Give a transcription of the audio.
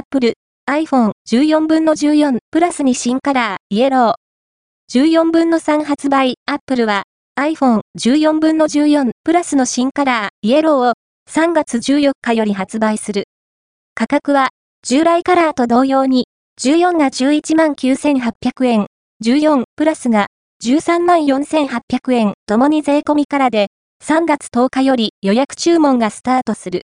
Apple iPhone 14分の14プラスに新カラーイエロー。14分の3発売 Apple は iPhone 14分の14プラスの新カラーイエローを3月14日より発売する。価格は従来カラーと同様に14が11万9800円、14プラスが13万4800円、ともに税込みからで3月10日より予約注文がスタートする。